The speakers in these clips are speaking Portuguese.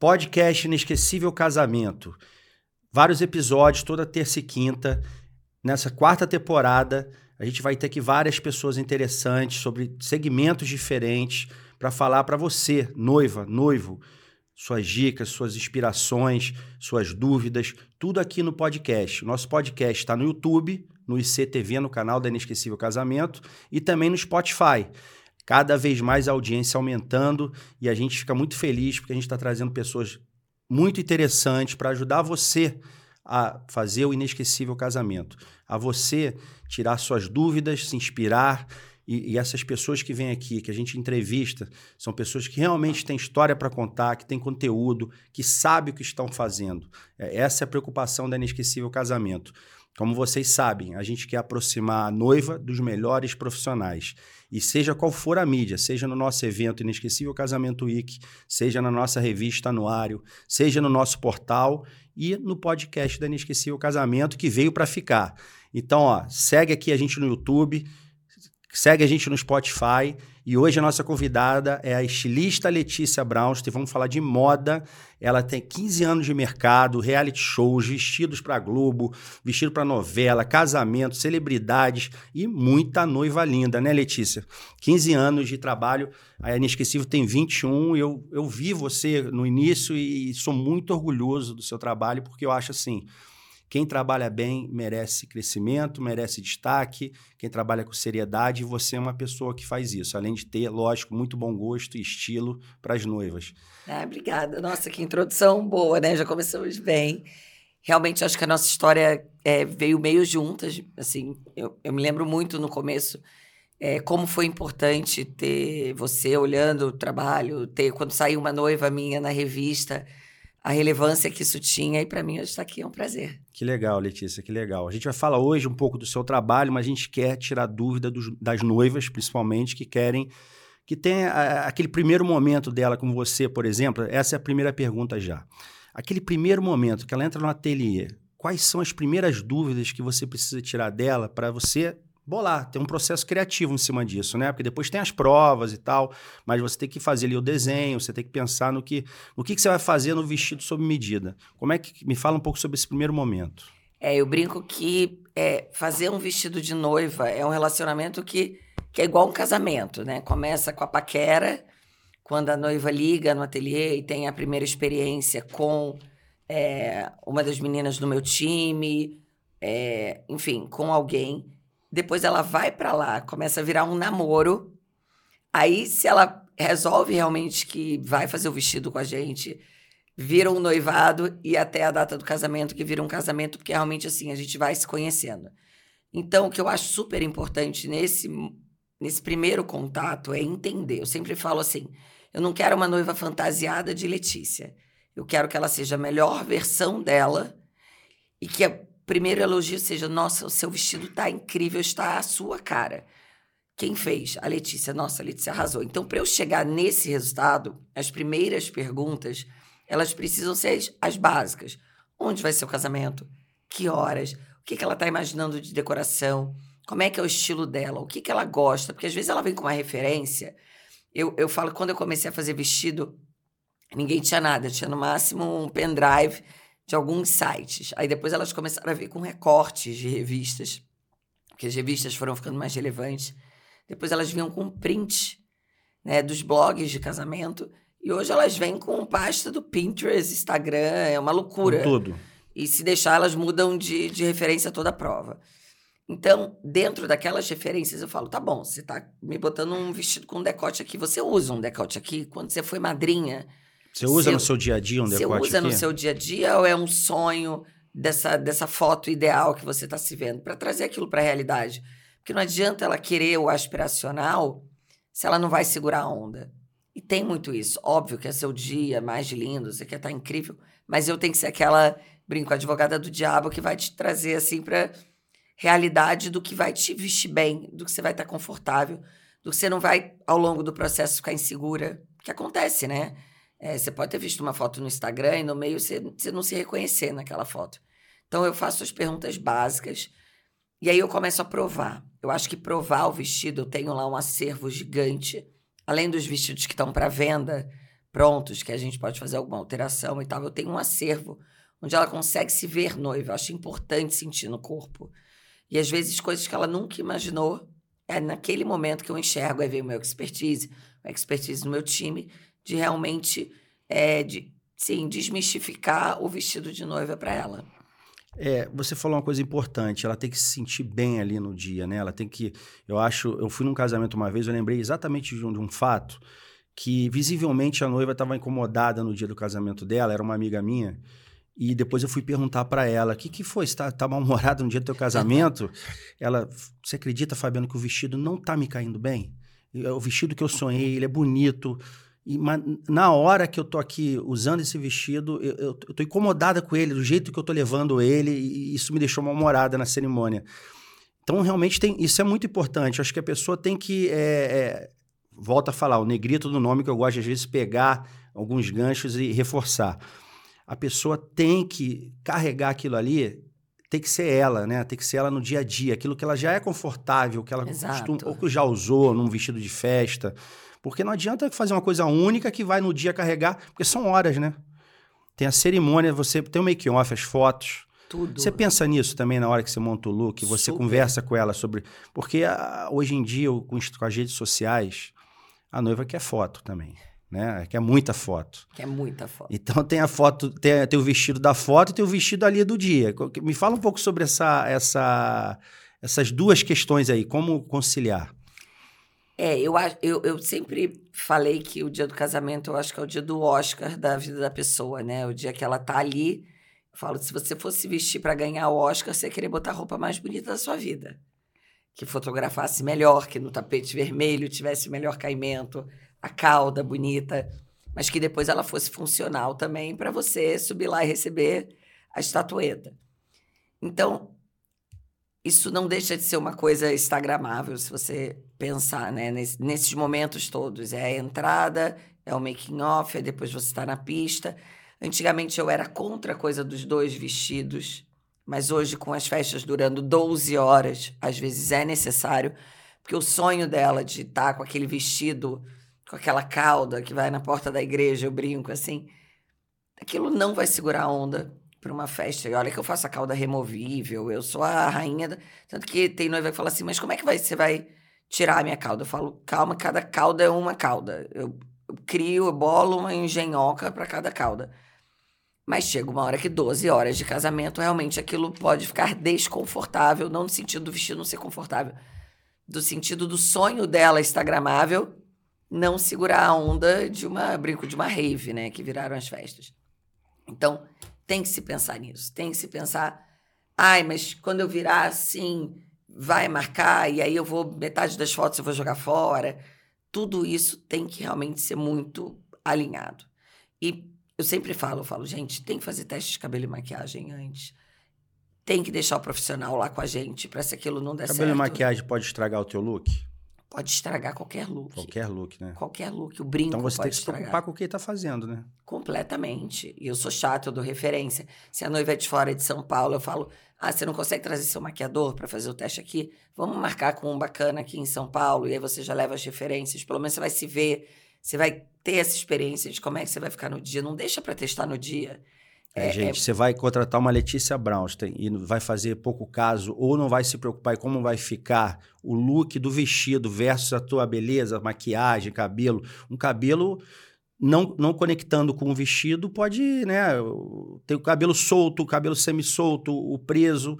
Podcast Inesquecível Casamento. Vários episódios, toda terça e quinta. Nessa quarta temporada, a gente vai ter aqui várias pessoas interessantes sobre segmentos diferentes para falar para você, noiva, noivo, suas dicas, suas inspirações, suas dúvidas, tudo aqui no podcast. Nosso podcast está no YouTube, no ICTV, no canal da Inesquecível Casamento e também no Spotify cada vez mais a audiência aumentando e a gente fica muito feliz porque a gente está trazendo pessoas muito interessantes para ajudar você a fazer o inesquecível casamento, a você tirar suas dúvidas, se inspirar. E, e essas pessoas que vêm aqui, que a gente entrevista, são pessoas que realmente têm história para contar, que têm conteúdo, que sabem o que estão fazendo. É, essa é a preocupação da Inesquecível Casamento. Como vocês sabem, a gente quer aproximar a noiva dos melhores profissionais. E seja qual for a mídia, seja no nosso evento Inesquecível Casamento Week, seja na nossa revista anuário, seja no nosso portal e no podcast da Inesquecível Casamento, que veio para ficar. Então, ó, segue aqui a gente no YouTube, segue a gente no Spotify e hoje a nossa convidada é a estilista Letícia Brownstein. Vamos falar de moda. Ela tem 15 anos de mercado, reality shows, vestidos para Globo, vestido para novela, casamento, celebridades e muita noiva linda, né, Letícia? 15 anos de trabalho. A Inesquecível tem 21. Eu, eu vi você no início e sou muito orgulhoso do seu trabalho, porque eu acho assim quem trabalha bem merece crescimento, merece destaque. Quem trabalha com seriedade, você é uma pessoa que faz isso, além de ter, lógico, muito bom gosto e estilo para as noivas. Ah, obrigada. Nossa, que introdução boa, né? Já começamos bem. Realmente, acho que a nossa história é, veio meio juntas. Assim, eu, eu me lembro muito no começo é, como foi importante ter você olhando o trabalho, ter quando saiu uma noiva minha na revista a relevância que isso tinha. E para mim, hoje está aqui é um prazer. Que legal, Letícia, que legal. A gente vai falar hoje um pouco do seu trabalho, mas a gente quer tirar dúvida dos, das noivas, principalmente, que querem. que tem a, aquele primeiro momento dela com você, por exemplo. Essa é a primeira pergunta já. Aquele primeiro momento que ela entra no ateliê, quais são as primeiras dúvidas que você precisa tirar dela para você bolar, tem um processo criativo em cima disso, né? Porque depois tem as provas e tal, mas você tem que fazer ali o desenho, você tem que pensar no que, no que, que você vai fazer no vestido sob medida. Como é que me fala um pouco sobre esse primeiro momento? É, eu brinco que é, fazer um vestido de noiva é um relacionamento que, que é igual um casamento, né? Começa com a paquera, quando a noiva liga no ateliê e tem a primeira experiência com é, uma das meninas do meu time, é, enfim, com alguém depois ela vai para lá, começa a virar um namoro. Aí, se ela resolve realmente que vai fazer o vestido com a gente, vira um noivado e até a data do casamento, que vira um casamento, porque realmente assim, a gente vai se conhecendo. Então, o que eu acho super importante nesse, nesse primeiro contato é entender. Eu sempre falo assim: eu não quero uma noiva fantasiada de Letícia. Eu quero que ela seja a melhor versão dela e que primeiro elogio seja: nossa, o seu vestido tá incrível, está a sua cara. Quem fez? A Letícia. Nossa, a Letícia arrasou. Então, para eu chegar nesse resultado, as primeiras perguntas, elas precisam ser as, as básicas. Onde vai ser o casamento? Que horas? O que, que ela está imaginando de decoração? Como é que é o estilo dela? O que, que ela gosta? Porque às vezes ela vem com uma referência. Eu, eu falo quando eu comecei a fazer vestido, ninguém tinha nada. Tinha no máximo um pendrive de alguns sites. Aí depois elas começaram a ver com recortes de revistas, porque as revistas foram ficando mais relevantes. Depois elas vinham com print né, dos blogs de casamento. E hoje elas vêm com pasta do Pinterest, Instagram, é uma loucura. Com tudo. E se deixar, elas mudam de, de referência toda a prova. Então, dentro daquelas referências, eu falo: tá bom, você tá me botando um vestido com um decote aqui, você usa um decote aqui. Quando você foi madrinha, você usa no seu dia a dia um decote Você usa aqui? no seu dia a dia ou é um sonho dessa, dessa foto ideal que você está se vendo? Para trazer aquilo para a realidade. Porque não adianta ela querer o aspiracional se ela não vai segurar a onda. E tem muito isso. Óbvio que é seu dia mais lindo, você quer estar tá incrível, mas eu tenho que ser aquela, brinco, advogada do diabo que vai te trazer assim para realidade do que vai te vestir bem, do que você vai estar tá confortável, do que você não vai ao longo do processo ficar insegura, que acontece, né? É, você pode ter visto uma foto no Instagram e no meio você, você não se reconhecer naquela foto. Então eu faço as perguntas básicas e aí eu começo a provar. Eu acho que provar o vestido, eu tenho lá um acervo gigante, além dos vestidos que estão para venda, prontos, que a gente pode fazer alguma alteração e tal. Eu tenho um acervo onde ela consegue se ver noiva. Eu acho importante sentir no corpo. E às vezes coisas que ela nunca imaginou, é naquele momento que eu enxergo, aí vem o meu expertise, a expertise do meu time, de realmente, é, de, sim, desmistificar o vestido de noiva para ela. É, você falou uma coisa importante, ela tem que se sentir bem ali no dia, né? Ela tem que. Eu acho. Eu fui num casamento uma vez, eu lembrei exatamente de um, de um fato que visivelmente a noiva estava incomodada no dia do casamento dela, era uma amiga minha. E depois eu fui perguntar para ela: o que, que foi? Você tá, tá mal-humorado no dia do teu casamento? ela, você acredita, Fabiano, que o vestido não tá me caindo bem? O vestido que eu sonhei, ele é bonito. E, mas na hora que eu tô aqui usando esse vestido, eu, eu, eu tô incomodada com ele, do jeito que eu tô levando ele, e isso me deixou mal-humorada na cerimônia. Então, realmente, tem, isso é muito importante. Eu acho que a pessoa tem que. É, é, volta a falar, o negrito do nome que eu gosto, às vezes, pegar alguns ganchos e reforçar a pessoa tem que carregar aquilo ali, tem que ser ela, né? Tem que ser ela no dia a dia, aquilo que ela já é confortável, que ela costuma, ou que já usou num vestido de festa. Porque não adianta fazer uma coisa única que vai no dia carregar, porque são horas, né? Tem a cerimônia, você tem o make-off, as fotos. Tudo. Você pensa nisso também na hora que você monta o look, você Super. conversa com ela sobre. Porque a, ah, hoje em dia, com, com as redes sociais, a noiva quer foto também né? Que é muita foto. Que é muita foto. Então tem a foto, tem, tem o vestido da foto e tem o vestido ali do dia. Me fala um pouco sobre essa, essa, essas duas questões aí, como conciliar. É, eu, eu, eu sempre falei que o dia do casamento eu acho que é o dia do Oscar da vida da pessoa, né? O dia que ela tá ali. Eu falo, se você fosse vestir para ganhar o Oscar, você ia querer botar a roupa mais bonita da sua vida. Que fotografasse melhor, que no tapete vermelho tivesse melhor caimento, a cauda bonita, mas que depois ela fosse funcional também para você subir lá e receber a estatueta. Então, isso não deixa de ser uma coisa instagramável, se você pensar, né? nesses momentos todos. É a entrada, é o making off, é depois você está na pista. Antigamente eu era contra a coisa dos dois vestidos, mas hoje, com as festas durando 12 horas, às vezes é necessário, porque o sonho dela de estar com aquele vestido com aquela cauda que vai na porta da igreja, eu brinco assim. Aquilo não vai segurar a onda para uma festa. E olha que eu faço a cauda removível, eu sou a rainha. Da... Tanto que tem noiva que fala assim: Mas como é que vai, você vai tirar a minha cauda? Eu falo: Calma, cada cauda é uma cauda. Eu, eu crio, eu bolo uma engenhoca para cada cauda. Mas chega uma hora que 12 horas de casamento, realmente aquilo pode ficar desconfortável, não no sentido do vestido não ser confortável, do sentido do sonho dela instagramável não segurar a onda de uma brinco de uma rave, né, que viraram as festas. Então, tem que se pensar nisso, tem que se pensar, ai, mas quando eu virar assim, vai marcar e aí eu vou metade das fotos eu vou jogar fora. Tudo isso tem que realmente ser muito alinhado. E eu sempre falo, eu falo, gente, tem que fazer teste de cabelo e maquiagem antes. Tem que deixar o profissional lá com a gente para se aquilo não der cabelo certo. Cabelo e maquiagem pode estragar o teu look? Pode estragar qualquer look. Qualquer look, né? Qualquer look. O brinco Então você tem que se estragar. preocupar com o que ele tá fazendo, né? Completamente. E eu sou chata, eu dou referência. Se a noiva é de fora de São Paulo, eu falo: ah, você não consegue trazer seu maquiador para fazer o teste aqui? Vamos marcar com um bacana aqui em São Paulo. E aí você já leva as referências. Pelo menos você vai se ver, você vai ter essa experiência de como é que você vai ficar no dia. Não deixa para testar no dia. É, é, gente, é... você vai contratar uma Letícia Brownstein e vai fazer pouco caso ou não vai se preocupar em como vai ficar o look do vestido versus a tua beleza, maquiagem, cabelo. Um cabelo não, não conectando com o vestido pode, né, ter o cabelo solto, o cabelo semi-solto, o preso.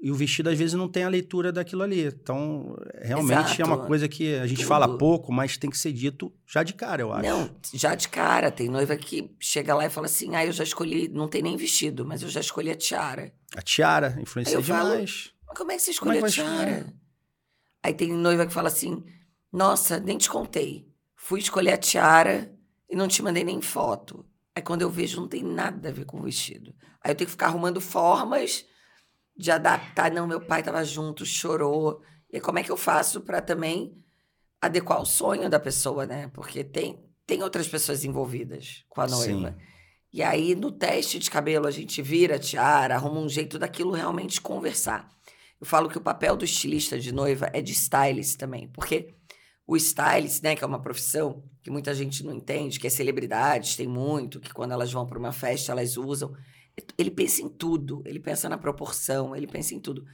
E o vestido, às vezes, não tem a leitura daquilo ali. Então, realmente Exato. é uma coisa que a gente Tudo. fala pouco, mas tem que ser dito já de cara, eu acho. Não, já de cara. Tem noiva que chega lá e fala assim: ah, eu já escolhi, não tem nem vestido, mas eu já escolhi a tiara. A tiara, influencia demais. Falo, como é que você escolheu é a tiara? Aí tem noiva que fala assim: nossa, nem te contei. Fui escolher a tiara e não te mandei nem foto. Aí quando eu vejo, não tem nada a ver com o vestido. Aí eu tenho que ficar arrumando formas de adaptar. Não, meu pai estava junto, chorou. E como é que eu faço para também adequar o sonho da pessoa, né? Porque tem, tem outras pessoas envolvidas com a noiva. Sim. E aí, no teste de cabelo, a gente vira a tiara, arruma um jeito daquilo realmente conversar. Eu falo que o papel do estilista de noiva é de stylist também, porque O stylist, né, que é uma profissão que muita gente não entende, que é celebridades, tem muito, que quando elas vão para uma festa, elas usam. Ele pensa em tudo, ele pensa na proporção, ele pensa em tudo.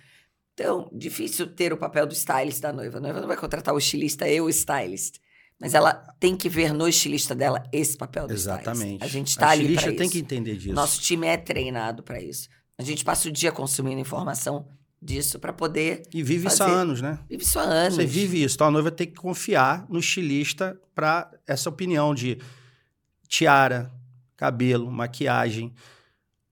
Então, difícil ter o papel do stylist da noiva. A noiva não vai contratar o estilista e o stylist. Mas ela tem que ver no estilista dela esse papel do Exatamente. stylist. A gente está ali para isso. tem que entender disso. Nosso time é treinado para isso. A gente passa o dia consumindo informação disso para poder. E vive fazer... isso há anos, né? Vive isso há anos. Você vive isso. Então a noiva tem que confiar no estilista para essa opinião de tiara, cabelo, maquiagem,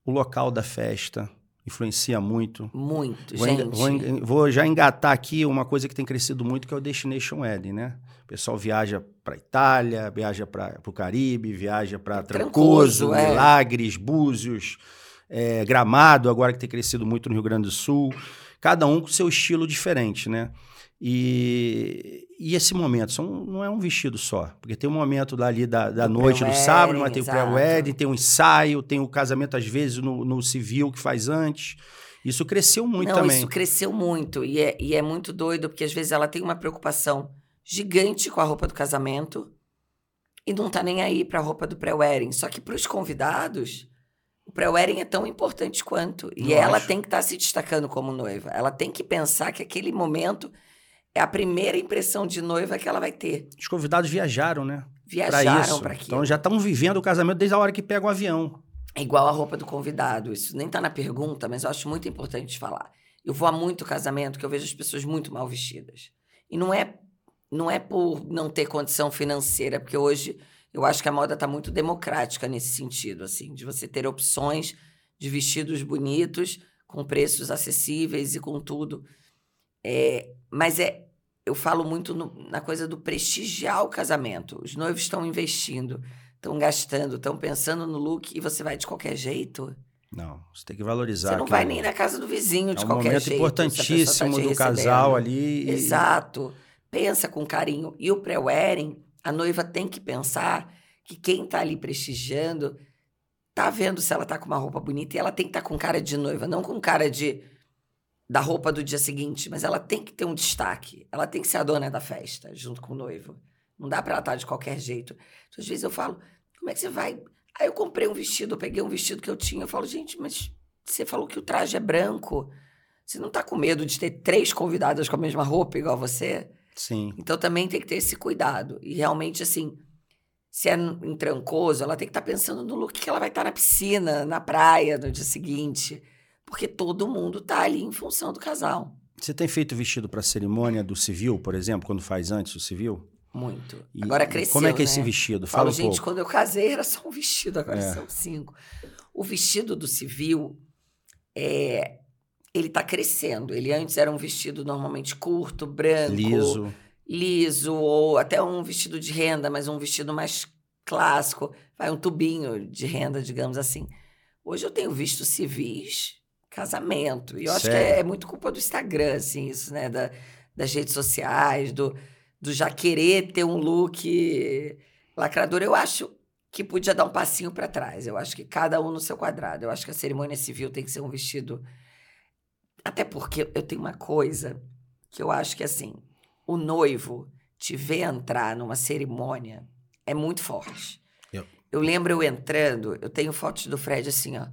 o local da festa. Influencia muito. Muito, vou gente. Vou, vou, já engatar aqui uma coisa que tem crescido muito, que é o Destination Wedding, né? O pessoal viaja para Itália, viaja para o Caribe, viaja para Trancoso, Trancoso é. Milagres, Búzios, é, Gramado, agora que tem crescido muito no Rio Grande do Sul. Cada um com seu estilo diferente, né? E, e esse momento são, não é um vestido só, porque tem um momento ali da, da noite do sábado, mas tem o pré-wedding, tem um ensaio, tem o casamento às vezes no, no civil que faz antes. Isso cresceu muito não, também. Isso cresceu muito e é, e é muito doido, porque às vezes ela tem uma preocupação gigante com a roupa do casamento e não tá nem aí para a roupa do pré-wedding. Só que para os convidados, o pré-wedding é tão importante quanto. E ela tem que estar tá se destacando como noiva. Ela tem que pensar que aquele momento é a primeira impressão de noiva que ela vai ter. Os convidados viajaram, né? Viajaram para aquilo. Então já estão vivendo o casamento desde a hora que pegam o avião. É igual a roupa do convidado. Isso nem está na pergunta, mas eu acho muito importante falar. Eu vou a muito casamento que eu vejo as pessoas muito mal vestidas. E não é não é por não ter condição financeira, porque hoje eu acho que a moda está muito democrática nesse sentido, assim, de você ter opções de vestidos bonitos, com preços acessíveis e com tudo. É, mas é, eu falo muito no, na coisa do prestigiar o casamento. Os noivos estão investindo, estão gastando, estão pensando no look e você vai de qualquer jeito. Não, você tem que valorizar. Você não vai nem na casa do vizinho de é um qualquer jeito. É um momento importantíssimo tá do casal ali. Exato. Pensa com carinho. E o pré-wedding, a noiva tem que pensar que quem está ali prestigiando tá vendo se ela tá com uma roupa bonita e ela tem que estar tá com cara de noiva, não com cara de da roupa do dia seguinte, mas ela tem que ter um destaque. Ela tem que ser a dona da festa, junto com o noivo. Não dá para ela estar de qualquer jeito. Então, às vezes eu falo, como é que você vai? Aí eu comprei um vestido, eu peguei um vestido que eu tinha. Eu falo, gente, mas você falou que o traje é branco. Você não tá com medo de ter três convidadas com a mesma roupa igual você? Sim. Então também tem que ter esse cuidado. E realmente, assim, se é em Trancoso, ela tem que estar tá pensando no look que ela vai estar tá na piscina, na praia, no dia seguinte. Porque todo mundo tá ali em função do casal. Você tem feito vestido para cerimônia do civil, por exemplo, quando faz antes o civil? Muito. E agora cresceu, Como é que é esse né? vestido? Fala Falo, um gente, quando eu casei era só um vestido, agora É. são cinco. O vestido do civil, é, ele tá crescendo. Ele antes era um vestido normalmente curto, branco, Liso. liso, ou até um vestido de renda, mas um vestido mais clássico. Vai um tubinho de renda, digamos assim. Hoje eu tenho visto civis casamento. E eu acho que Sério? é, é muito culpa do Instagram, assim, isso, né? Da, das redes sociais, do, do já querer ter um look lacrador. Eu acho que podia dar um passinho para trás. Eu acho que cada um no seu quadrado. Eu acho que a cerimônia civil tem que ser um vestido. Até porque eu tenho uma coisa que eu acho que, assim, o noivo te ver entrar numa cerimônia é muito forte. Eu lembro eu entrando, eu tenho fotos do Fred assim, ó.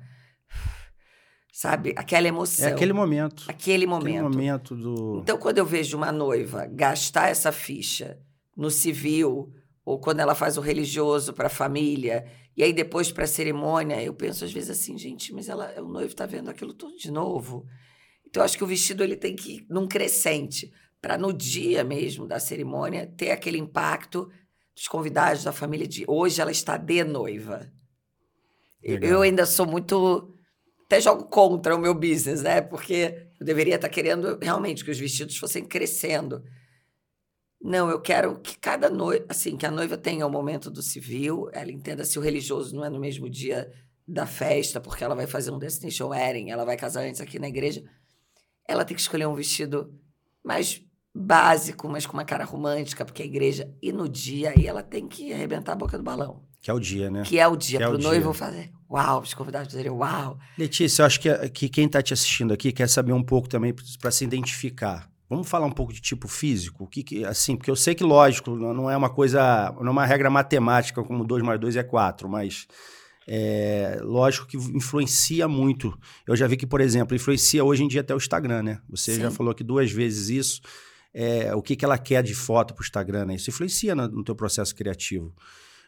Sabe? Aquela emoção. É aquele momento. Aquele Aquele momento. momento do. Então, quando eu vejo uma noiva gastar essa ficha no civil, ou quando ela faz o religioso para a família, e aí depois para a cerimônia, eu penso às vezes assim, gente, mas ela, o noivo está vendo aquilo tudo de novo. Então, eu acho que o vestido ele tem que ir num crescente, para no dia mesmo da cerimônia ter aquele impacto dos convidados da família de hoje ela está de noiva. Legal. Eu ainda sou muito até jogo contra o meu business, né? Porque eu deveria estar querendo realmente que os vestidos fossem crescendo. Não, eu quero que cada noiva, assim, que a noiva tenha o momento do civil, ela entenda se o religioso não é no mesmo dia da festa, porque ela vai fazer um destination wedding, ela vai casar antes aqui na igreja. Ela tem que escolher um vestido mais básico, mas com uma cara romântica, porque a igreja. E no dia aí ela tem que arrebentar a boca do balão, Que é o dia, né? que é o dia, Que é o para o dia. noivo fazer uau, os convidados dizerem uau. Letícia, eu acho que, que quem está te assistindo aqui quer saber um pouco também para se identificar. Vamos falar um pouco de tipo físico? O que, que assim, porque eu sei que, lógico, não é uma coisa, não é uma regra matemática como 2 mais 2 é 4, mas é, lógico que influencia muito. Eu já vi que, por exemplo, influencia hoje em dia até o Instagram, né? Você Sim. já falou aqui duas vezes isso. É, o que, que ela quer de foto para o Instagram, né? Isso influencia no, no teu processo criativo.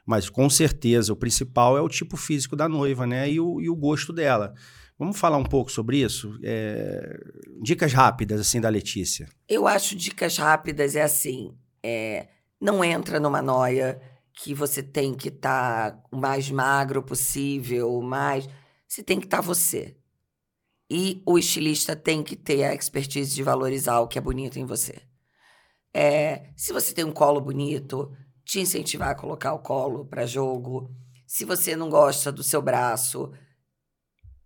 Mas com certeza o principal é o tipo físico da noiva, né? E o, e o gosto dela. Vamos falar um pouco sobre isso? É... Dicas rápidas, assim, da Letícia. Eu acho dicas rápidas é assim: é... não entra numa noia que você tem que estar tá o mais magro possível, mais. Você tem que estar tá você. E o estilista tem que ter a expertise de valorizar o que é bonito em você. É, se você tem um colo bonito, te incentivar a colocar o colo para jogo. Se você não gosta do seu braço,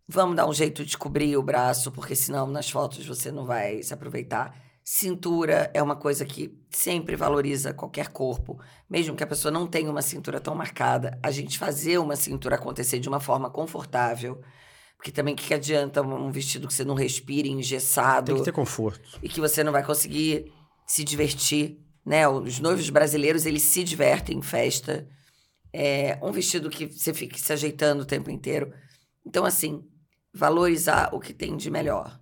vamos dar um jeito de cobrir o braço, porque senão nas fotos você não vai se aproveitar. Cintura é uma coisa que sempre valoriza qualquer corpo, mesmo que a pessoa não tenha uma cintura tão marcada. A gente fazer uma cintura acontecer de uma forma confortável. Porque também o que, que adianta um vestido que você não respire, engessado. Tem que ter conforto. E que você não vai conseguir se divertir né? Os noivos brasileiros, eles se divertem em festa. É um vestido que você fica se ajeitando o tempo inteiro. Então, assim, valorizar o que tem de melhor.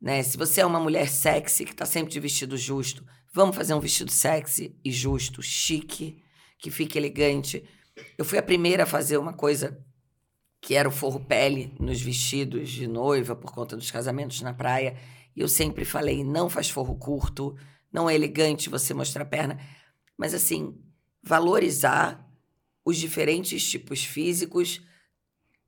Né? Se você é uma mulher sexy, que está sempre de vestido justo, vamos fazer um vestido sexy e justo, chique, que fique elegante. Eu fui a primeira a fazer uma coisa que era o forro pele nos vestidos de noiva por conta dos casamentos na praia. E eu sempre falei: não faz forro curto, não é elegante você mostrar a perna, mas assim, valorizar os diferentes tipos físicos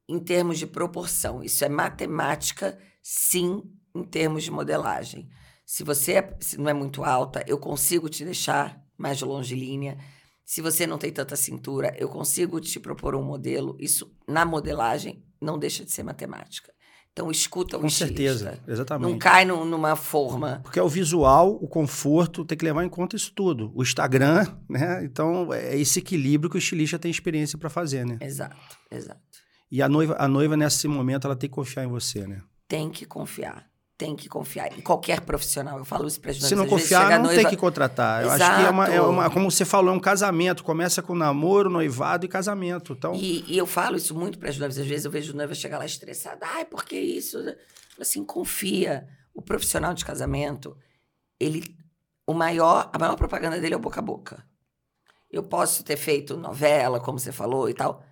em termos de proporção. Isso é matemática, sim, em termos de modelagem. Se você é, se não é muito alta, eu consigo te deixar mais longilínea. Se você não tem tanta cintura, eu consigo te propor um modelo. Isso, na modelagem, não deixa de ser matemática. Então escuta o Com certeza, exatamente. Não cai no, numa forma. Porque é o visual, o conforto, tem que levar em conta isso tudo. O Instagram, né? Então é esse equilíbrio que o estilista tem experiência para fazer, né? Exato, exato. E a noiva, a noiva, nesse momento, ela tem que confiar em você, né? Tem que confiar tem que confiar em qualquer profissional. Eu falo isso para as Se não confiar, não noiva... tem que contratar. Exato. Eu acho que é uma, é uma, como você falou, é um casamento. Começa com namoro, noivado e casamento. Então... E, e eu falo isso muito para as noivas. Às vezes eu vejo noiva chegar lá estressada. Ai, por que isso? Assim, confia. O profissional de casamento, ele, o maior, a maior propaganda dele é o boca a boca. Eu posso ter feito novela, como você falou e tal,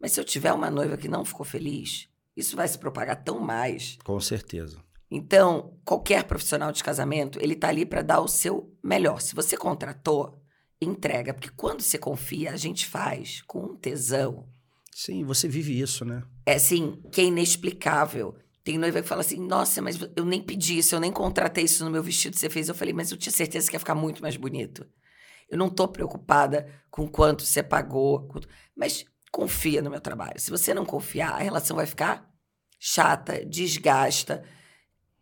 mas se eu tiver uma noiva que não ficou feliz, isso vai se propagar tão mais. Com certeza. Então, qualquer profissional de casamento, ele tá ali para dar o seu melhor. Se você contratou, entrega, porque quando você confia, a gente faz com um tesão. Sim, você vive isso, né? É assim, que é inexplicável. Tem noiva que fala assim: "Nossa, mas eu nem pedi isso, eu nem contratei isso no meu vestido que você fez". Eu falei: "Mas eu tinha certeza que ia ficar muito mais bonito". Eu não tô preocupada com quanto você pagou, mas confia no meu trabalho. Se você não confiar, a relação vai ficar chata, desgasta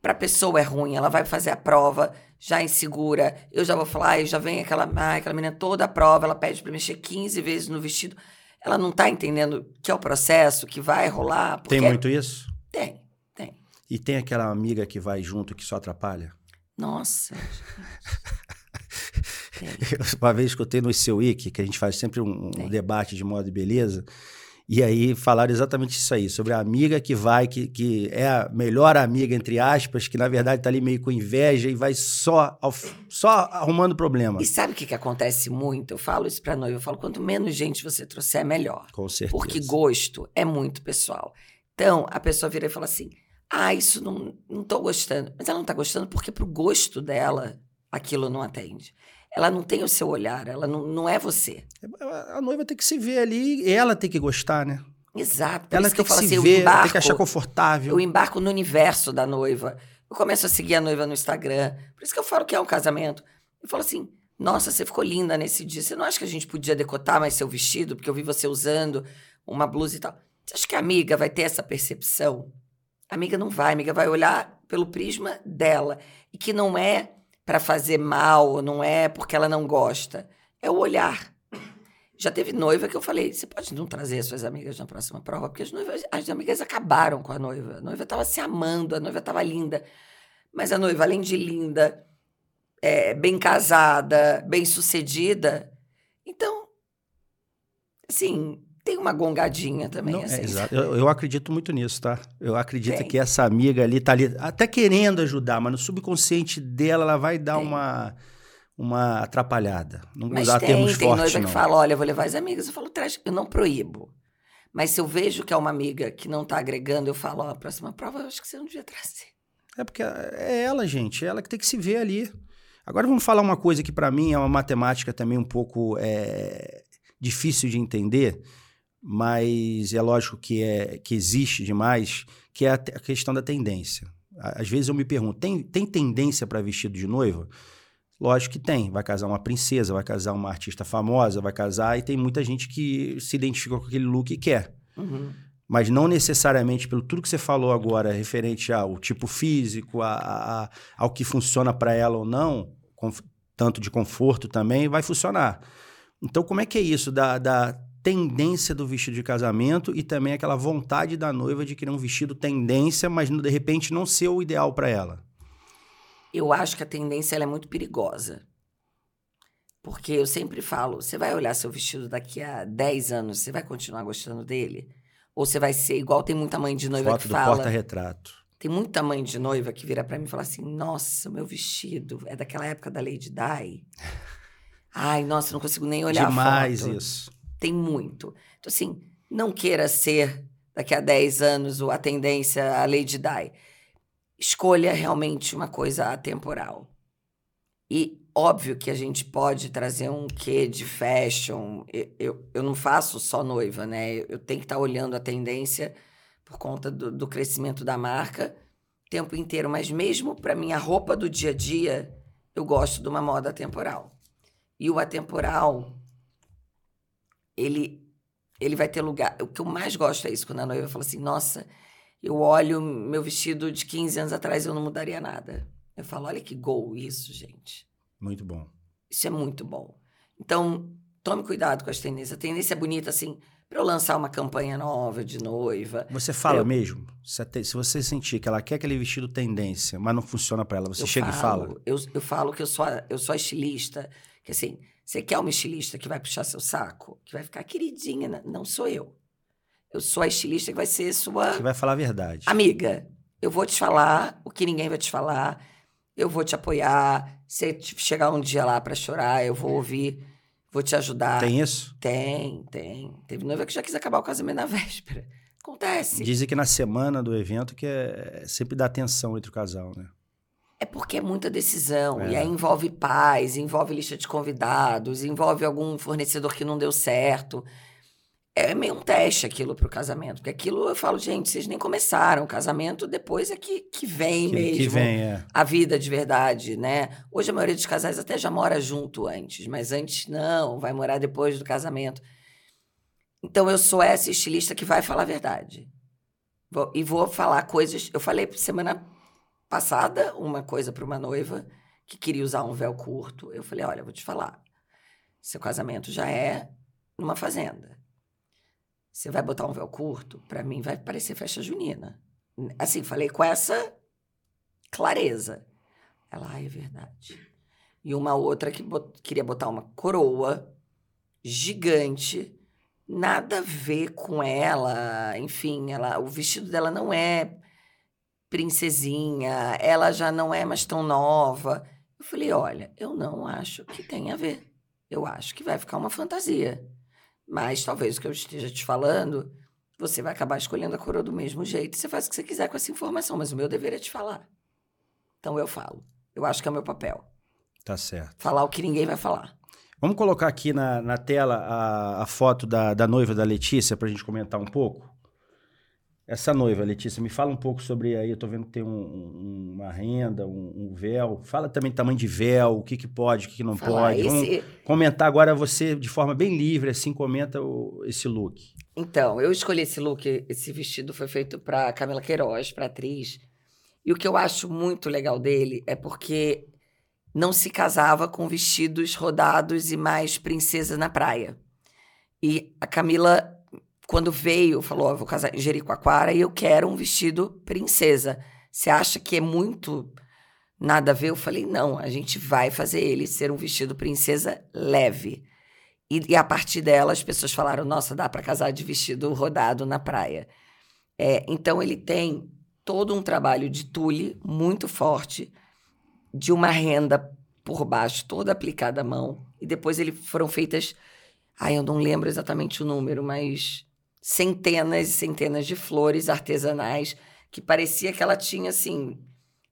para a pessoa é ruim, ela vai fazer a prova já insegura. Eu já vou falar, já vem aquela, ah, aquela menina toda a prova, ela pede para mexer 15 vezes no vestido. Ela não está entendendo que é o processo, que vai rolar. Tem muito isso? Tem, tem. E tem aquela amiga que vai junto que só atrapalha? Nossa. Uma vez escutei no seu Wiki, que a gente faz sempre um, um debate de moda e beleza, e aí falaram exatamente isso aí, sobre a amiga que vai, que, que é a melhor amiga, entre aspas, que na verdade está ali meio com inveja e vai só, só arrumando problema. E sabe o que, que acontece muito? Eu falo isso pra noiva, eu falo, quanto menos gente você trouxer, é melhor. Com certeza. Porque gosto é muito pessoal. Então, a pessoa vira e fala assim, ah, isso não, não tô gostando. Mas ela não tá gostando porque pro gosto dela, aquilo não atende ela não tem o seu olhar, ela não, não é você. A noiva tem que se ver ali, ela tem que gostar, né? Exato. Por ela tem que, que se assim, ver, embarco, tem que achar confortável. Eu embarco no universo da noiva. Eu começo a seguir a noiva no Instagram. Por isso que eu falo que é um casamento. Eu falo assim, nossa, você ficou linda nesse dia. Você não acha que a gente podia decotar mais seu vestido? Porque eu vi você usando uma blusa e tal. Você acha que a amiga vai ter essa percepção? A amiga não vai. A amiga vai olhar pelo prisma dela. E que não é para fazer mal, não é porque ela não gosta. É o olhar. Já teve noiva que eu falei: você pode não trazer suas amigas na próxima prova, porque as noivas, as amigas acabaram com a noiva. A noiva estava se amando, a noiva estava linda. Mas a noiva, além de linda, é, bem casada, bem sucedida. Então, assim, tem uma gongadinha também. Não, é, assim. exato. Eu, eu acredito muito nisso, tá? Eu acredito Tem. que essa amiga ali tá ali até querendo ajudar, mas no subconsciente dela ela vai dar Tem. uma, uma atrapalhada. Não Mas usar tem, termos tem fortes, noiva não. que fala, olha, eu vou levar as amigas. Eu falo, traz, eu não proíbo. Mas se eu vejo que é uma amiga que não tá agregando, eu falo, ó, a próxima prova eu acho que você não devia trazer. É porque é ela, gente. É ela que tem que se ver ali. Agora vamos falar uma coisa que para mim é uma matemática também um pouco é, difícil de entender, mas é lógico que, é, que existe demais, que é a, a questão da tendência. Às vezes eu me pergunto, tem, tem tendência para vestido de noiva? Lógico que tem. Vai casar uma princesa, vai casar uma artista famosa, vai casar, e tem muita gente que se identifica com aquele look e quer Uhum. mas não necessariamente pelo tudo que você falou agora referente ao tipo físico, a, a- ao que funciona para ela ou não, conf- tanto de conforto também, vai funcionar. Então, como é que é isso da, da tendência do vestido de casamento e também aquela vontade da noiva de querer um vestido tendência, mas de repente não ser o ideal para ela? Eu acho que a tendência é muito perigosa. Porque eu sempre falo, você vai olhar seu vestido daqui a 10 anos, você vai continuar gostando dele? Ou você vai ser igual tem muita mãe de noiva Foto que do fala. porta-retrato. Tem muita mãe de noiva que vira pra mim e fala assim: Nossa, o meu vestido é daquela época da Lady Di. Ai, nossa, não consigo nem olhar Demais a foto. isso. Tem muito. Então, assim, não queira ser daqui a 10 anos a tendência a Lady Di. Escolha realmente uma coisa atemporal. E óbvio que a gente pode trazer um quê de fashion. Eu, eu, eu não faço só noiva, né? Eu, eu tenho que estar olhando a tendência por conta do, do crescimento da marca o tempo inteiro. Mas mesmo para minha roupa do dia a dia, eu gosto de uma moda atemporal. E o atemporal, ele, ele vai ter lugar. O que eu mais gosto é isso, quando a noiva fala assim: Nossa, eu olho meu vestido de 15 anos atrás, eu não mudaria nada. Eu falo: Olha que gol isso, gente. Muito bom. Isso é muito bom. Então, tome cuidado com as tendências. A tendência é bonita, assim, para eu lançar uma campanha nova de noiva. Você fala Eu- mesmo? Se, você sentir que ela quer aquele vestido tendência, mas não funciona para ela, você eu chega e falo, fala. Eu, eu falo que eu sou, eu sou estilista. Que assim, você quer uma estilista que vai puxar seu saco? Que vai ficar queridinha? né? Não sou eu. Eu sou a estilista que vai ser sua Que vai falar a verdade. amiga. Eu vou te falar o que ninguém vai te falar. Eu vou te apoiar. Se chegar um dia lá para chorar, eu vou ouvir, vou te ajudar. Tem isso? Tem, tem. Teve noiva que já quis acabar o casamento na véspera. Acontece. Dizem que na semana do evento que é sempre dá tensão entre o casal, né? É porque é muita decisão. É. E aí envolve pais, envolve lista de convidados, envolve algum fornecedor que não deu certo. É meio um teste aquilo pro casamento. Porque aquilo eu falo, gente, vocês nem começaram. O casamento depois é que, que vem Que, mesmo. que vem, é. A vida de verdade, né? Hoje a maioria dos casais até já mora junto antes, mas antes não, vai morar depois do casamento. Então eu sou essa estilista que vai falar a verdade. Vou- e vou falar coisas. Eu falei semana passada uma coisa para uma noiva que queria usar um véu curto. Eu falei: olha, vou te falar. Seu casamento já é numa fazenda. Você vai botar um véu curto, para mim vai parecer festa junina. Assim, falei com essa clareza. Ela, ah, é verdade. E uma outra que bot- queria botar uma coroa gigante, nada a ver com ela. Enfim, ela, o vestido dela não é princesinha, ela já não é mais tão nova. Eu falei, olha, eu não acho que tem a ver. Eu acho que vai ficar uma fantasia. Mas talvez o que eu esteja te falando, você vai acabar escolhendo a coroa do mesmo jeito. Você faz o que você quiser com essa informação, mas o meu dever é te falar. Então eu falo. Eu acho que é o meu papel. Tá certo. Falar o que ninguém vai falar. Vamos colocar aqui na, na tela a, a foto da, da noiva da Letícia pra gente comentar um pouco? Essa noiva, Letícia, me fala um pouco sobre aí. Eu tô vendo que tem um- um- uma renda, um, um véu. Fala também tamanho de véu, o que, que pode, o que, que não Falar, pode. Vamos esse- comentar agora você de forma bem livre, assim, comenta o- esse look. Então, eu escolhi esse look, esse vestido foi feito para Camila Queiroz, para atriz. E o que eu acho muito legal dele é porque não se casava com vestidos rodados e mais princesa na praia. E a Camila, quando veio, falou: "Ó, vou casar em Jericoacoara e eu quero um vestido princesa. Você acha que é muito nada a ver. Eu falei, não, a gente vai fazer ele ser um vestido princesa leve. E, e a partir dela, as pessoas falaram, nossa, dá para casar de vestido rodado na praia. É, então, ele tem todo um trabalho de tule muito forte, de uma renda por baixo, toda aplicada à mão. E depois ele foram feitas, ai, eu não lembro exatamente o número, mas centenas e centenas de flores artesanais que parecia que ela tinha assim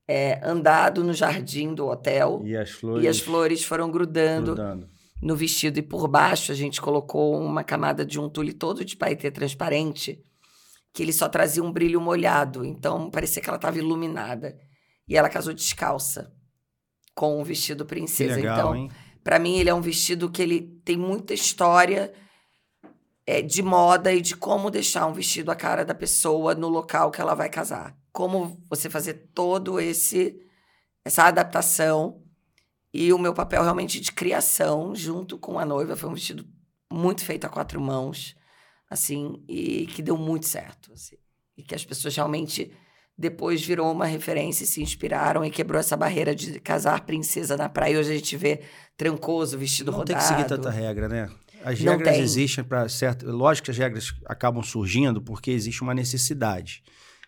é, andado no jardim do hotel e as flores, e as flores foram grudando, grudando, no vestido e por baixo a gente colocou uma camada de um tule todo de paetê transparente que ele só trazia um brilho molhado, então parecia que ela estava iluminada. E ela casou descalça com um vestido princesa. legal, então, para mim ele é um vestido que ele tem muita história é, de moda e de como deixar um vestido a cara da pessoa no local que ela vai casar. Como você fazer todo esse essa adaptação e o meu papel realmente de criação junto com a noiva foi um vestido muito feito a quatro mãos assim, e que deu muito certo, assim. E que as pessoas realmente depois virou uma referência e se inspiraram e quebrou essa barreira de casar princesa na praia. Hoje a gente vê trancoso, vestido não rodado. Não tem que seguir tanta regra, né? As Não regras tem. existem para certo. Lógico que as regras acabam surgindo porque existe uma necessidade,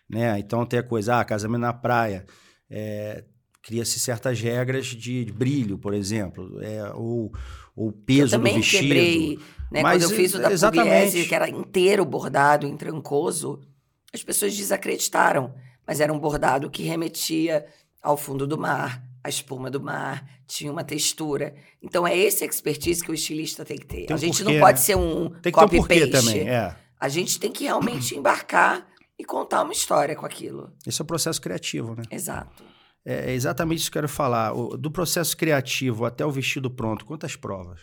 né? Então tem a coisa, ah, casamento na praia, é, cria-se certas regras de, de brilho, por exemplo, é, ou o peso eu também do vestido. quebrei, né? Mas, Quando eu fiz o da exatamente. Pugliese, que era inteiro bordado em trancoso, as pessoas desacreditaram. Mas era um bordado que remetia ao fundo do mar, à espuma do mar, tinha uma textura. Então é esse expertise que o estilista tem que ter. Tem a gente porquê, não pode né? ser um ter um copy-paste. também, é. A gente tem que realmente embarcar e contar uma história com aquilo. Esse é o processo criativo, né? Exato. É é exatamente isso que eu quero falar. O- do processo criativo até o vestido pronto, quantas provas?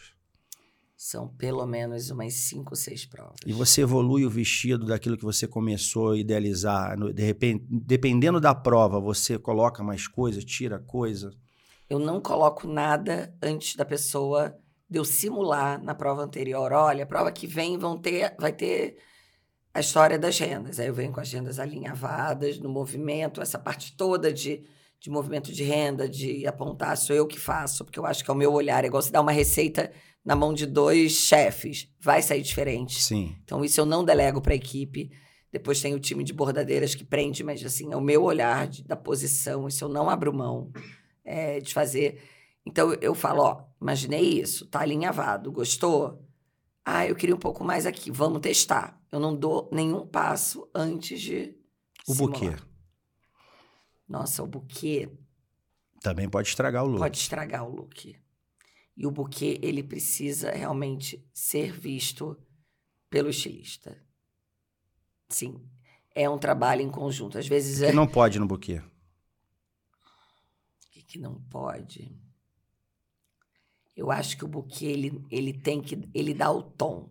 São pelo menos umas cinco, seis provas. E você evolui o vestido daquilo que você começou a idealizar. De repente, dependendo da prova, você coloca mais coisa, tira coisa. Eu não coloco nada antes da pessoa de eu simular na prova anterior. Olha, a prova que vem vão ter, vai ter a história das rendas. Aí eu venho com as rendas alinhavadas, no movimento, essa parte toda de, de movimento de renda, de apontar, sou eu que faço, porque eu acho que é o meu olhar. É igual você dar uma receita na mão de dois chefes, vai sair diferente. Sim. Então, isso eu não delego para a equipe. Depois tem o time de bordadeiras que prende, mas assim, é o meu olhar de- da posição, isso eu não abro mão é, de fazer. Então, eu falo, ó, imaginei isso, tá alinhavado, gostou? Ah, eu queria um pouco mais aqui, vamos testar. Eu não dou nenhum passo antes de O buquê. Nossa, o buquê Também pode estragar o look. pode estragar o look. E o buquê, ele precisa realmente ser visto pelo estilista. Sim, é um trabalho em conjunto. Às vezes Que é... não pode no buquê. O que, que não pode? Eu acho que o buquê, ele, ele tem que... Ele dá o tom.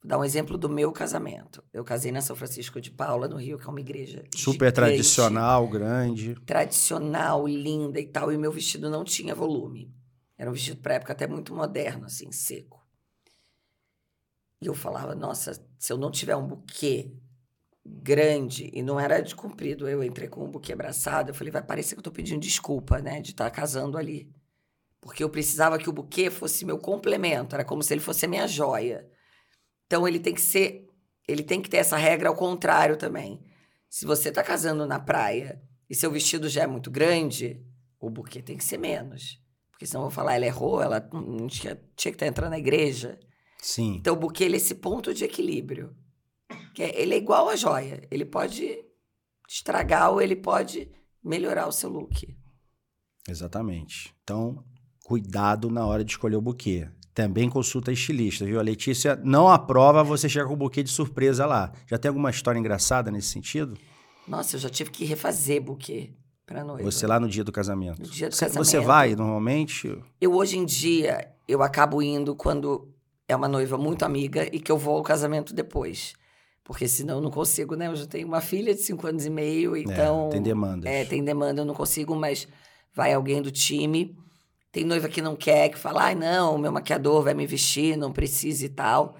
Vou dar um exemplo do meu casamento. Eu casei na São Francisco de Paula, no Rio, que é uma igreja Super gigante, tradicional, grande. tradicional, linda e tal, e o meu vestido não tinha volume. Era um vestido para época até muito moderno, assim, seco. E eu falava, nossa, se eu não tiver um buquê grande, e não era de comprido, eu entrei com um buquê abraçado, eu falei, vai parecer que eu tô pedindo desculpa, né, de estar casando ali. Porque eu precisava que o buquê fosse meu complemento, era como se ele fosse a minha joia. Então ele tem que ser, ele tem que ter essa regra ao contrário também. Se você tá casando na praia e seu vestido já é muito grande, o buquê tem que ser menos. Porque senão eu vou falar, ela errou, ela não tinha, tinha que estar entrando na igreja. Sim. Então o buquê ele é esse ponto de equilíbrio. Que é- ele é igual a joia. Ele pode estragar ou ele pode melhorar o seu look. Exatamente. Então, cuidado na hora de escolher o buquê. Também consulta estilista, viu? A Letícia não aprova você chegar com o buquê de surpresa lá. Já tem alguma história engraçada nesse sentido? Nossa, eu já tive que refazer buquê para noiva. Você lá no dia do casamento. No dia do Você- casamento. Você vai normalmente? Eu hoje em dia, eu acabo indo quando é uma noiva muito amiga e que eu vou ao casamento depois. Porque senão eu não consigo, né? Eu já tenho uma filha de cinco anos e meio, então... é, tem demandas. É, tem demanda, eu não consigo, mas vai alguém do time. Tem noiva que não quer, que fala, ai, não, meu maquiador vai me vestir, não precisa e tal.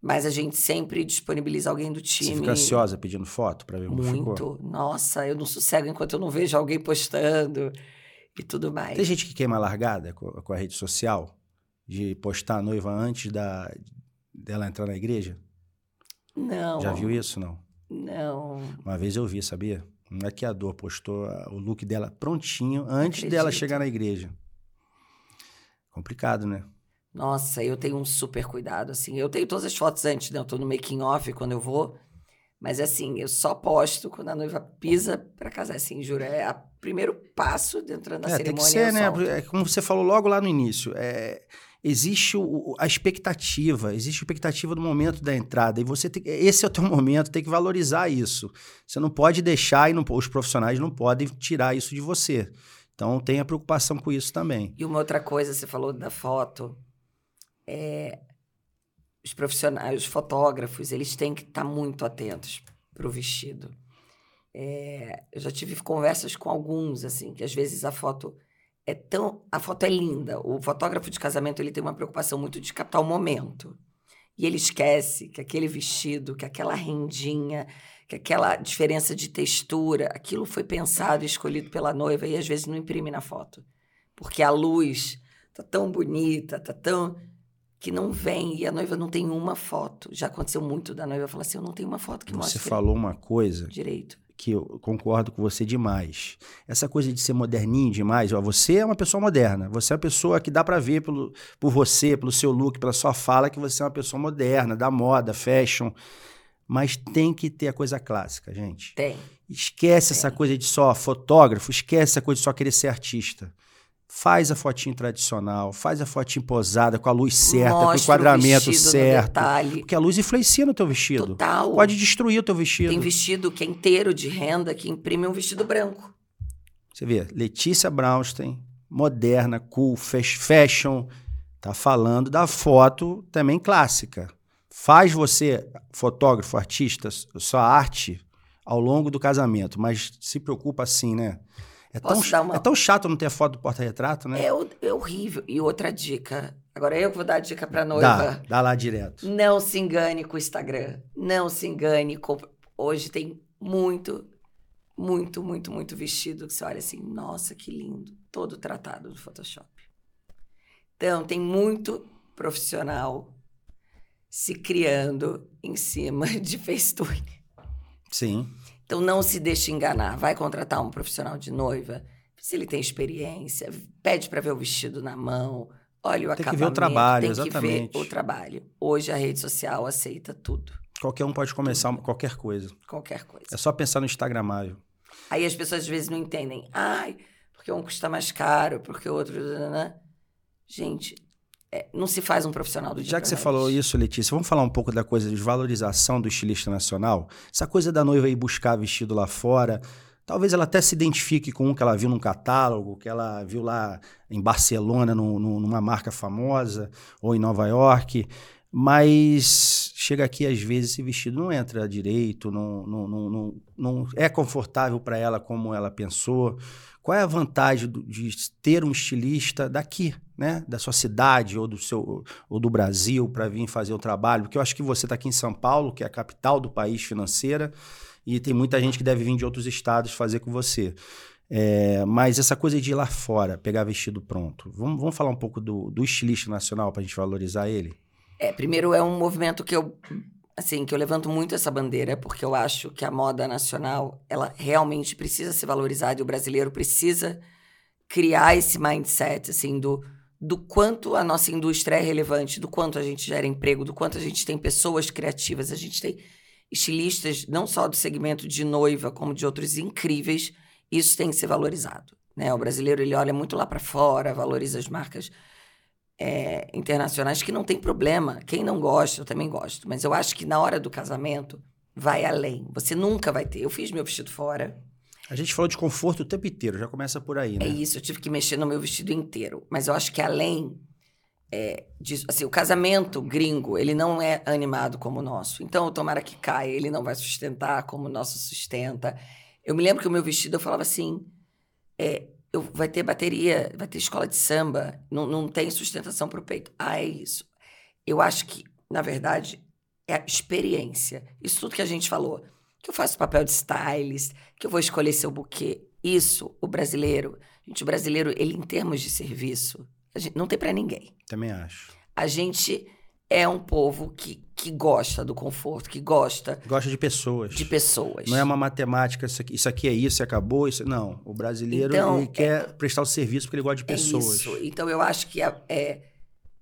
Mas a gente sempre disponibiliza alguém do Você time. fica ansiosa pedindo foto pra ver como ficou? Muito. Nossa, eu não sossego enquanto eu não vejo alguém postando. e tudo mais. Tem gente que queima a largada com, com a rede social? De postar a noiva antes da, dela entrar na igreja? Não. Já viu isso, não? Não. Uma vez eu vi, sabia? Um maquiador postou o look dela prontinho antes dela chegar na igreja. Complicado, né? Nossa, eu tenho um super cuidado, assim. Eu tenho todas as fotos antes, né? Eu tô no making off quando eu vou. Mas assim, eu só posto quando a noiva pisa para casar, assim, juro. É o primeiro passo dentro da é, cerimônia. Tem que ser, né? É como você falou logo lá no início. É, existe o, a expectativa, existe a expectativa do momento da entrada. E você tem, esse é o teu momento, tem que valorizar isso. Você não pode deixar, e não, os profissionais não podem tirar isso de você. Então tenha preocupação com isso também. E uma outra coisa, você falou da foto. É, os profissionais, os fotógrafos, eles têm que estar muito atentos para o vestido. É, eu já tive conversas com alguns, assim, que às vezes a foto é tão. A foto é linda. O fotógrafo de casamento ele tem uma preocupação muito de captar o momento. E ele esquece que aquele vestido, que aquela rendinha, que aquela diferença de textura, aquilo foi pensado e escolhido pela noiva e às vezes não imprime na foto. Porque a luz tá tão bonita, tá tão que não vem e a noiva não tem uma foto. Já aconteceu muito da noiva falar assim: eu não tenho uma foto que você mostre. Você falou uma coisa. Direito. Que eu concordo com você demais. Essa coisa de ser moderninho demais, ó, você é uma pessoa moderna. Você é uma pessoa que dá para ver pelo, por você, pelo seu look, pela sua fala, que você é uma pessoa moderna, da moda, fashion. Mas tem que ter a coisa clássica, gente. Tem. Esquece tem. essa coisa de só fotógrafo, esquece essa coisa de só querer ser artista. Faz a fotinho tradicional, faz a fotinho posada, com a luz certa, Mostra com o enquadramento o certo. Porque a luz influencia no teu vestido. Total. Pode destruir o teu vestido. Tem vestido que é inteiro de renda que imprime um vestido branco. Você vê, Letícia Brownstein, moderna, cool, fashion, tá falando da foto também clássica. Faz você, fotógrafo, artista, sua arte ao longo do casamento, mas se preocupa assim, né? É tão, uma... é tão chato não ter foto do porta-retrato, né? É, é, horrível. E outra dica. Agora eu vou dar a dica pra noiva. Dá, dá lá direto. Não se engane com o Instagram. Não se engane com... Hoje tem muito, muito, muito, muito vestido que você olha assim, nossa, que lindo. Todo tratado do Photoshop. Então, tem muito profissional se criando em cima de Facetune. Sim. Então não se deixe enganar. Vai contratar um profissional de noiva, se ele tem experiência, pede para ver o vestido na mão, olha o tem acabamento. Tem que ver o trabalho, tem exatamente. que ver o trabalho. Hoje a rede social aceita tudo. Qualquer um pode começar tudo. qualquer coisa. Qualquer coisa. É só pensar no Instagramável. Aí as pessoas às vezes não entendem. Ai, porque um custa mais caro, porque o outro... Né? Gente, é, não se faz um profissional do dia Já que você falou isso, Letícia, vamos falar um pouco da coisa de valorização do estilista nacional? Essa coisa da noiva ir buscar vestido lá fora, talvez ela até se identifique com um que ela viu num catálogo, que ela viu lá em Barcelona, no, no, numa marca famosa, ou em Nova York, mas chega aqui às vezes esse vestido não entra direito, não, não, não, não, não é confortável para ela como ela pensou. Qual é a vantagem de ter um estilista daqui, né, da sua cidade ou do seu ou do Brasil para vir fazer o trabalho? Porque eu acho que você está aqui em São Paulo, que é a capital do país financeira, e tem muita gente que deve vir de outros estados fazer com você. É, mas essa coisa de ir lá fora, pegar vestido pronto. Vamos, vamos falar um pouco do, do estilista nacional para a gente valorizar ele? É, primeiro é um movimento que eu assim, que eu levanto muito essa bandeira, porque eu acho que a moda nacional, ela realmente precisa ser valorizada e o brasileiro precisa criar esse mindset, assim, do, do quanto a nossa indústria é relevante, do quanto a gente gera emprego, do quanto a gente tem pessoas criativas, a gente tem estilistas, não só do segmento de noiva, como de outros incríveis, isso tem que ser valorizado. Né? O brasileiro ele olha muito lá para fora, valoriza as marcas é, internacionais que não tem problema. Quem não gosta, eu também gosto. Mas eu acho que na hora do casamento, vai além. Você nunca vai ter. Eu fiz meu vestido fora. A gente falou de conforto o tempo inteiro, já começa por aí, né? É isso, eu tive que mexer no meu vestido inteiro. Mas eu acho que além é, disso, assim, o casamento gringo, ele não é animado como o nosso. Então, tomara que caia, ele não vai sustentar como o nosso sustenta. Eu me lembro que o meu vestido, eu falava assim, é, eu, vai ter bateria, vai ter escola de samba, não, não tem sustentação para o peito. Ah, é isso. Eu acho que, na verdade, é a experiência. Isso tudo que a gente falou. Que eu faço papel de stylist, que eu vou escolher seu buquê. Isso, o brasileiro Gente, o brasileiro, ele em termos de serviço, gente, não tem para ninguém. Também acho. A gente é um povo que, que gosta do conforto, que gosta. Gosta de pessoas. De pessoas. Não é uma matemática, isso aqui, isso aqui é isso acabou. Isso, não. O brasileiro então, ele quer é, prestar o serviço porque ele gosta de pessoas. É isso. Então eu acho que é, é,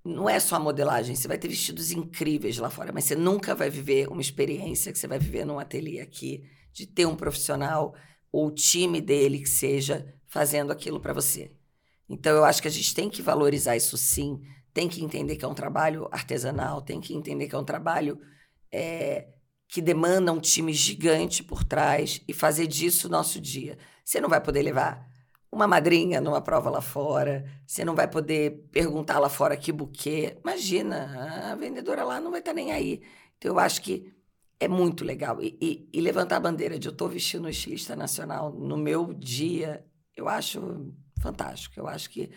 não é só a modelagem. Você vai ter vestidos incríveis lá fora, mas você nunca vai viver uma experiência que você vai viver num ateliê aqui, de ter um profissional ou o time dele que seja fazendo aquilo para você. Então eu acho que a gente tem que valorizar isso sim tem que entender que é um trabalho artesanal, tem que entender que é um trabalho é, que demanda um time gigante por trás e fazer disso o nosso dia. Você não vai poder levar uma madrinha numa prova lá fora, você não vai poder perguntar lá fora que buquê. Imagina, a vendedora lá não vai estar nem aí. Então, eu acho que é muito legal. E, e, e levantar a bandeira de eu estou vestindo um estilista nacional no meu dia, eu acho fantástico. Eu acho que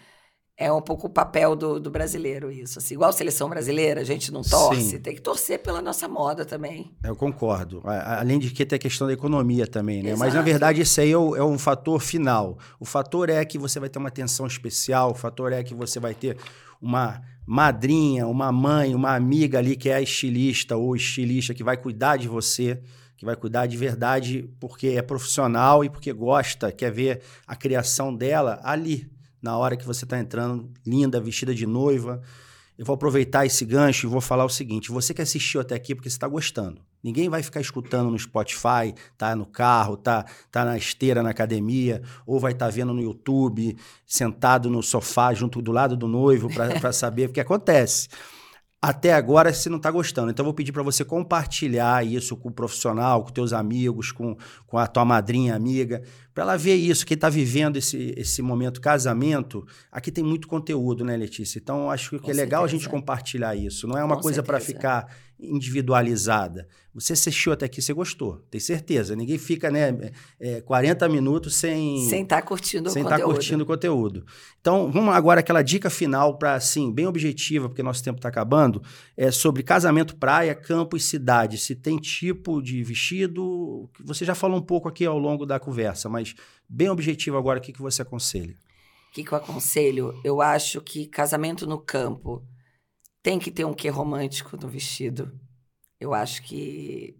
é um pouco o papel do, do brasileiro isso. Assim, igual a seleção brasileira, a gente não torce, Sim. tem que torcer pela nossa moda também. Eu concordo. Além de que tem a questão da economia também, né? Exato. Mas na verdade esse aí é, o, é, um fator final. O fator é que você vai ter uma atenção especial, o fator é que você vai ter uma madrinha, uma mãe, uma amiga ali que é a estilista ou estilista que vai cuidar de você que vai cuidar de verdade porque é profissional e porque gosta, quer ver a criação dela ali, na hora que você está entrando, linda, vestida de noiva. Eu vou aproveitar esse gancho e vou falar o seguinte: você que assistiu até aqui porque você está gostando. Ninguém vai ficar escutando no Spotify, tá no carro, tá, tá na esteira na academia, ou vai estar tá vendo no YouTube, sentado no sofá junto do lado do noivo para saber o que acontece até agora você não está gostando. Então, eu vou pedir para você compartilhar isso com o profissional, com teus amigos, com, com a tua madrinha amiga, para ela ver isso, quem está vivendo esse, esse momento casamento. Aqui tem muito conteúdo, né, Letícia? Então, acho que com é legal certeza. a gente compartilhar isso. Não é uma com coisa para ficar individualizada. Você assistiu até aqui, você gostou, tem certeza. Ninguém fica, né, é, 40 minutos sem... Sem estar tá curtindo sem o tá conteúdo. Sem estar curtindo o conteúdo. Então, vamos agora aquela dica final para, assim, bem objetiva, porque nosso tempo está acabando, é sobre casamento, praia, campo e cidade. Se tem tipo de vestido... Você já falou um pouco aqui ao longo da conversa, mas bem objetivo agora, o que, que você aconselha? O que, que eu aconselho? Eu acho que casamento no campo tem que ter um quê romântico no vestido. Eu acho que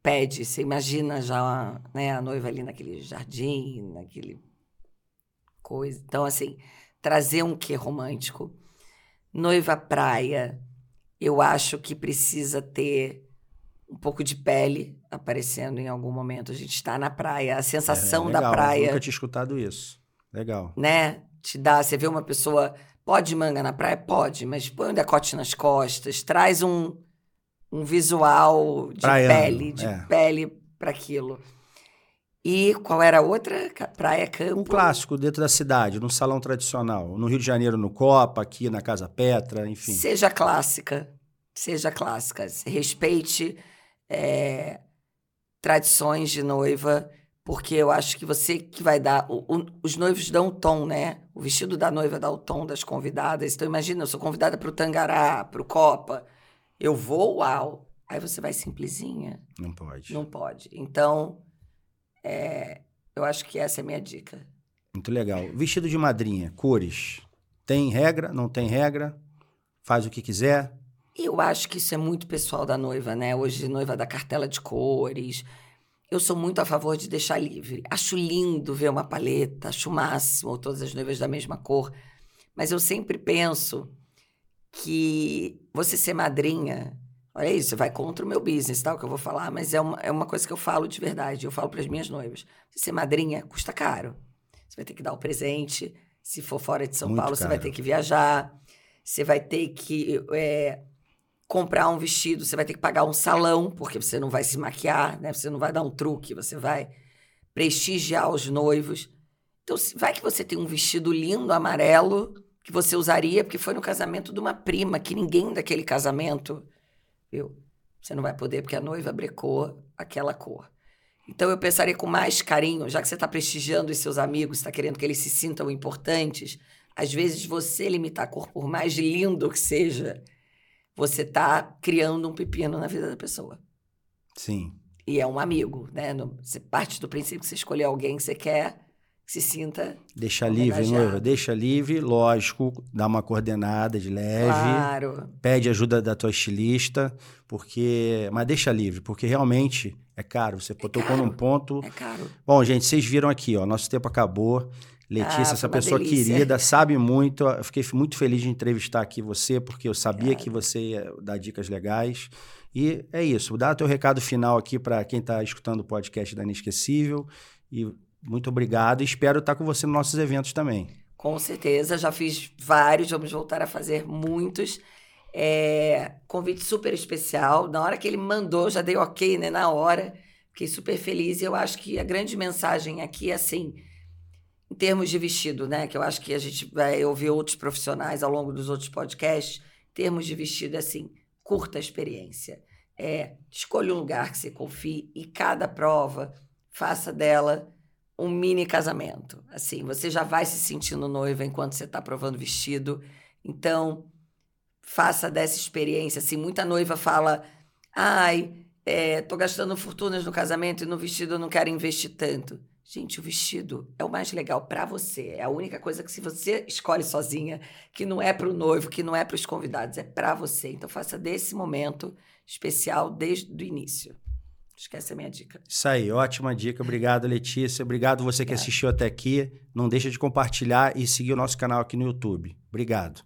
pede. Você imagina já né, a noiva ali naquele jardim, naquele coisa. Então, assim, trazer um quê romântico. Noiva praia, eu acho que precisa ter um pouco de pele aparecendo em algum momento. A gente está na praia, a sensação é, legal, da praia. Eu nunca tinha escutado isso. Legal. Né? Te dá, você vê uma pessoa Pode manga na praia? Pode, mas põe um decote nas costas, traz um, um visual de Praiano, pele, de é. pele para aquilo. E qual era a outra? Praia Campo? Um clássico dentro da cidade, num salão tradicional. No Rio de Janeiro, no Copa, aqui na Casa Petra, enfim. Seja clássica. Seja clássica. Respeite é, tradições de noiva porque eu acho que você que vai dar. O, o, os noivos dão o tom, né? O vestido da noiva dá o tom das convidadas. Então, imagina, eu sou convidada para o Tangará, para o Copa. Eu vou, uau. Aí você vai simplesinha. Não pode. Não pode. Então, é, eu acho que essa é a minha dica. Muito legal. Vestido de madrinha, cores. Tem regra? Não tem regra? Faz o que quiser? Eu acho que isso é muito pessoal da noiva, né? Hoje, noiva da cartela de cores eu sou muito a favor de deixar livre. Acho lindo ver uma paleta, acho o máximo, todas as noivas da mesma cor. Mas eu sempre penso que você ser madrinha, olha isso, vai contra o meu business, tal, que eu vou falar, mas é uma, é uma coisa que eu falo de verdade. Eu falo para as minhas noivas: você ser madrinha custa caro. Você vai ter que dar o presente. Se for fora de São muito Paulo, caro. você vai ter que viajar. Você vai ter que é, comprar um vestido, você vai ter que pagar um salão, porque você não vai se maquiar, né? Você não vai dar um truque, você vai prestigiar os noivos. Então, vai que você tem um vestido lindo amarelo que você usaria porque foi no casamento de uma prima, que ninguém daquele casamento, viu? Você não vai poder porque a noiva brecou aquela cor. Então eu pensaria com mais carinho, já que você está prestigiando os seus amigos, está querendo que eles se sintam importantes, às vezes você limitar a cor, por mais lindo que seja, você está criando um pepino na vida da pessoa. Sim. E é um amigo, né? Você parte do princípio que você escolheu alguém que você quer, que se sinta. Deixa livre, noiva. Deixa livre, lógico, dá uma coordenada de leve. Claro. Pede ajuda da tua estilista, porque. Mas deixa livre, porque realmente é caro. Você é tocou caro. num ponto. É caro. Bom, gente, vocês viram aqui, ó. Nosso tempo acabou. Letícia, ah, essa pessoa delícia. querida, sabe muito. Eu fiquei muito feliz de entrevistar aqui você, porque eu sabia que você ia dar dicas legais. E é isso. Dá teu recado final aqui para quem está escutando o podcast da Inesquecível. E muito obrigado. Espero estar com você nos nossos eventos também. Com certeza. Já fiz vários, vamos voltar a fazer muitos. É, convite super especial. Na hora que ele mandou, já dei ok, né? Na hora. Fiquei super feliz. E eu acho que a grande mensagem aqui é assim em termos de vestido, né? Que eu acho que a gente vai ouvir outros profissionais ao longo dos outros podcasts. Em termos de vestido, assim, curta a experiência. É, escolha um lugar que você confie e cada prova faça dela um mini casamento. Assim, você já vai se sentindo noiva enquanto você está provando vestido. Então, faça dessa experiência. Assim, muita noiva fala: ai, é, tô gastando fortunas no casamento e no vestido eu não quero investir tanto. Gente, o vestido é o mais legal para você. É a única coisa que se você escolhe sozinha, que não é para o noivo, que não é para os convidados, é para você. Então faça desse momento especial desde o início. Esquece a minha dica. Isso aí, ótima dica. Obrigado, Letícia. Obrigado você que assistiu até aqui. Não deixa de compartilhar e seguir o nosso canal aqui no YouTube. Obrigado.